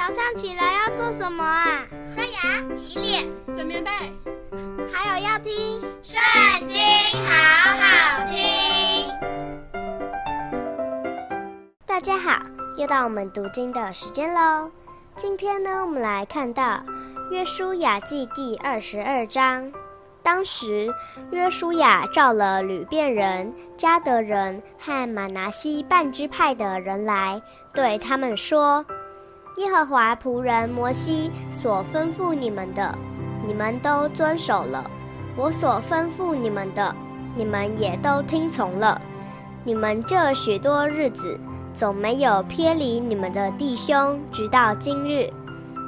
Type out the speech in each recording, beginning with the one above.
早上起来要做什么啊？刷牙、洗脸、整棉被，还有要听《圣经》，好好听。大家好，又到我们读经的时间喽。今天呢，我们来看到《约书亚记》第二十二章。当时，约书亚召了流便人、迦得人和玛拿西半支派的人来，对他们说：“耶和华仆人摩西所吩咐你们的，你们都遵守了；我所吩咐你们的，你们也都听从了。你们这许多日子，总没有偏离你们的弟兄，直到今日。”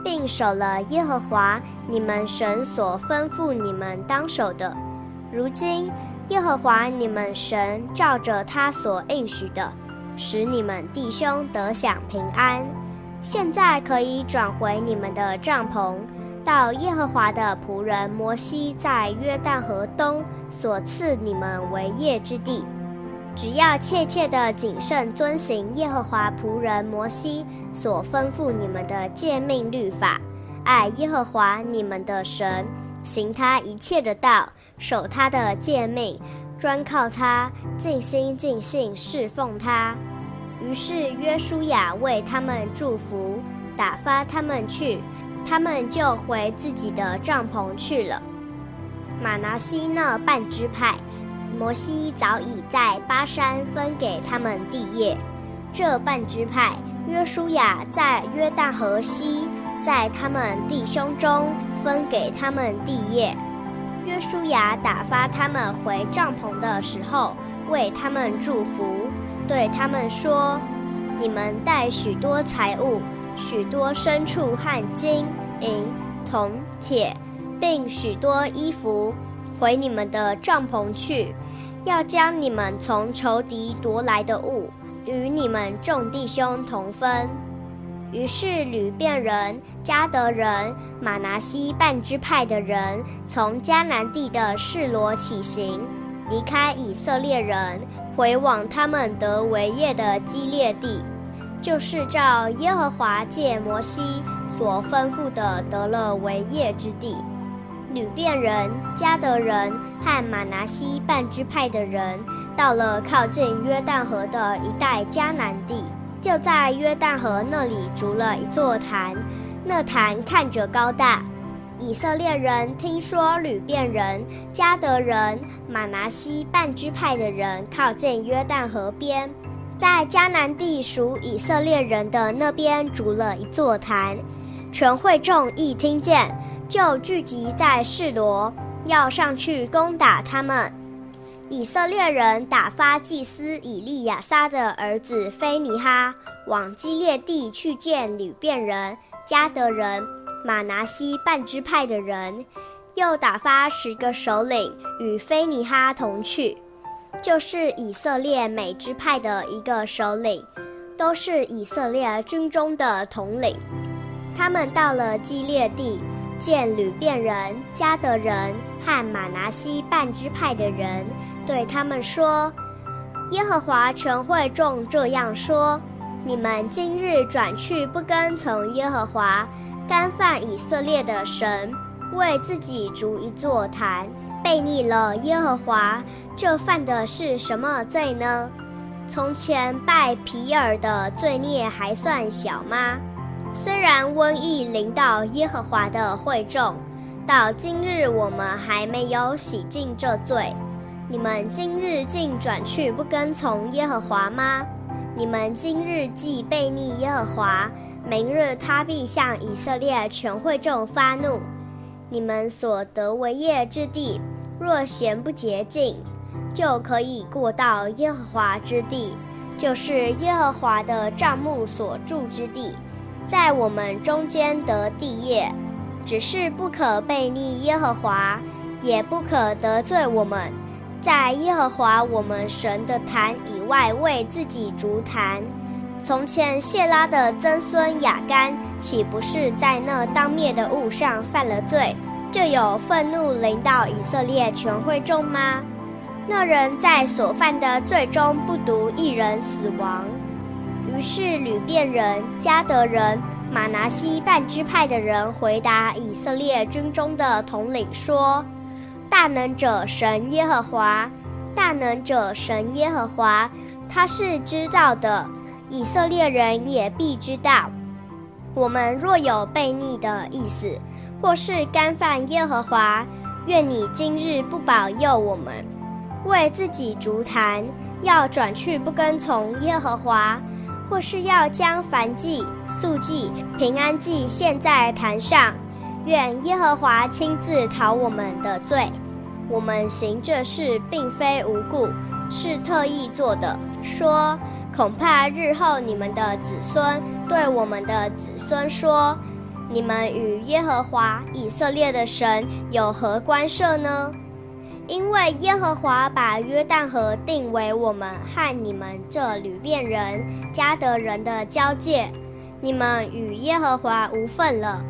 并守了耶和华你们神所吩咐你们当守的。如今，耶和华你们神照着他所应许的，使你们弟兄得享平安。现在可以转回你们的帐篷，到耶和华的仆人摩西在约旦河东所赐你们为业之地。只要切切的谨慎遵行耶和华仆人摩西所吩咐你们的诫命律法，爱耶和华你们的神，行他一切的道，守他的诫命，专靠他，尽心尽性侍奉他。于是约书亚为他们祝福，打发他们去，他们就回自己的帐篷去了。玛拿西那半支派。摩西早已在巴珊分给他们地业，这半支派，约书亚在约旦河西，在他们弟兄中分给他们地业。约书亚打发他们回帐篷的时候，为他们祝福，对他们说：“你们带许多财物，许多牲畜和金银铜铁，并许多衣服，回你们的帐篷去。”要将你们从仇敌夺来的物与你们众弟兄同分。于是吕便人、迦得人、马拿西半支派的人从迦南地的示罗起行，离开以色列人，回往他们得为业的基列地，就是照耶和华借摩西所吩咐的得了为业之地。吕便人、迦得人和玛拿西半支派的人，到了靠近约旦河的一带迦南地，就在约旦河那里筑了一座坛。那坛看着高大。以色列人听说吕便人、迦得人、马拿西半支派的人靠近约旦河边，在迦南地属以色列人的那边筑了一座坛。全会众一听见，就聚集在示罗，要上去攻打他们。以色列人打发祭司以利亚撒的儿子非尼哈往基列地去见吕便人、迦得人、马拿西半支派的人，又打发十个首领与非尼哈同去，就是以色列每支派的一个首领，都是以色列军中的统领。他们到了基列地。见吕遍人、迦得人和马拿西半支派的人，对他们说：“耶和华全会众这样说：你们今日转去不跟从耶和华，干犯以色列的神，为自己筑一座坛，悖逆了耶和华，这犯的是什么罪呢？从前拜皮尔的罪孽还算小吗？”虽然瘟疫临到耶和华的会众，到今日我们还没有洗净这罪。你们今日竟转去不跟从耶和华吗？你们今日既悖逆耶和华，明日他必向以色列全会众发怒。你们所得为业之地，若嫌不洁净，就可以过到耶和华之地，就是耶和华的帐幕所住之地。在我们中间得地业，只是不可背逆耶和华，也不可得罪我们，在耶和华我们神的坛以外为自己筑坛。从前谢拉的曾孙雅干，岂不是在那当灭的物上犯了罪，就有愤怒临到以色列全会众吗？那人在所犯的罪中不独一人死亡。于是吕便人、迦得人、马拿西半支派的人回答以色列军中的统领说：“大能者神耶和华，大能者神耶和华，他是知道的，以色列人也必知道。我们若有悖逆的意思，或是干犯耶和华，愿你今日不保佑我们，为自己筑坛，要转去不跟从耶和华。”或是要将燔祭、素祭、平安祭献在坛上，愿耶和华亲自讨我们的罪。我们行这事并非无故，是特意做的。说，恐怕日后你们的子孙对我们的子孙说：你们与耶和华以色列的神有何关涉呢？因为耶和华把约旦河定为我们和你们这流便人、迦得人的交界，你们与耶和华无分了。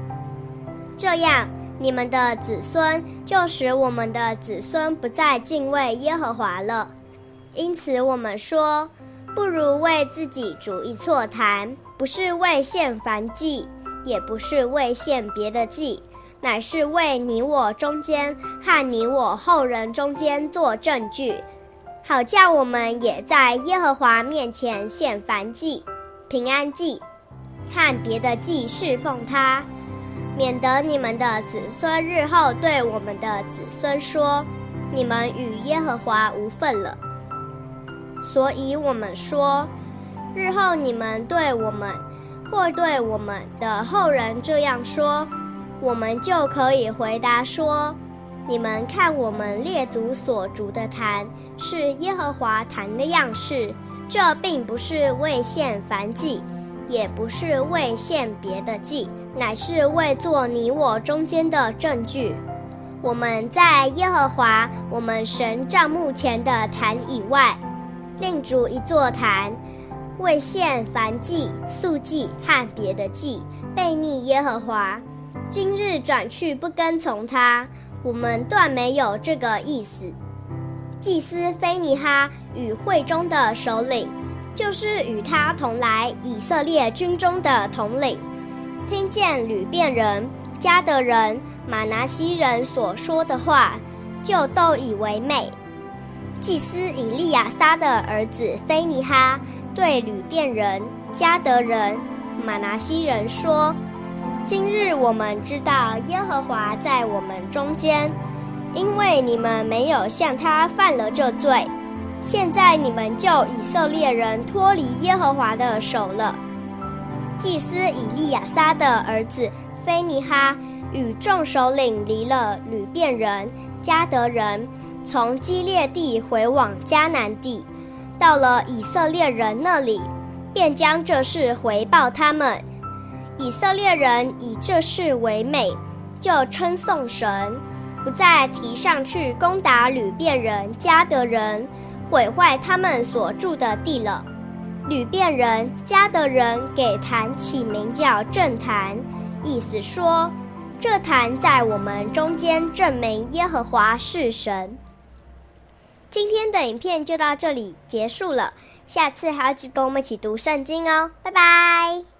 这样，你们的子孙就使我们的子孙不再敬畏耶和华了。因此，我们说，不如为自己筑一错坛，不是为献燔祭，也不是为献别的祭。乃是为你我中间和你我后人中间做证据，好叫我们也在耶和华面前献燔祭、平安祭和别的祭侍奉他，免得你们的子孙日后对我们的子孙说：你们与耶和华无份了。所以我们说，日后你们对我们或对我们的后人这样说。我们就可以回答说：“你们看，我们列祖所逐的坛是耶和华坛的样式，这并不是为献燔祭，也不是为献别的祭，乃是为做你我中间的证据。我们在耶和华我们神帐幕前的坛以外，另筑一座坛，为献燔祭、素祭和别的祭，悖逆耶和华。”今日转去不跟从他，我们断没有这个意思。祭司非尼哈与会中的首领，就是与他同来以色列军中的统领，听见吕便人、迦得人、马拿西人所说的话，就都以为美。祭司以利亚撒的儿子菲尼哈对流便人、加得人、玛拿西人说。今日我们知道耶和华在我们中间，因为你们没有向他犯了这罪。现在你们就以色列人脱离耶和华的手了。祭司以利亚撒的儿子菲尼哈与众首领离了流便人、加得人，从基列地回往迦南地，到了以色列人那里，便将这事回报他们。以色列人以这事为美，就称颂神，不再提上去攻打流便人、迦得人，毁坏他们所住的地了。流便人、迦得人给坛起名叫证坛，意思说，这坛在我们中间证明耶和华是神。今天的影片就到这里结束了，下次还要跟我们一起读圣经哦，拜拜。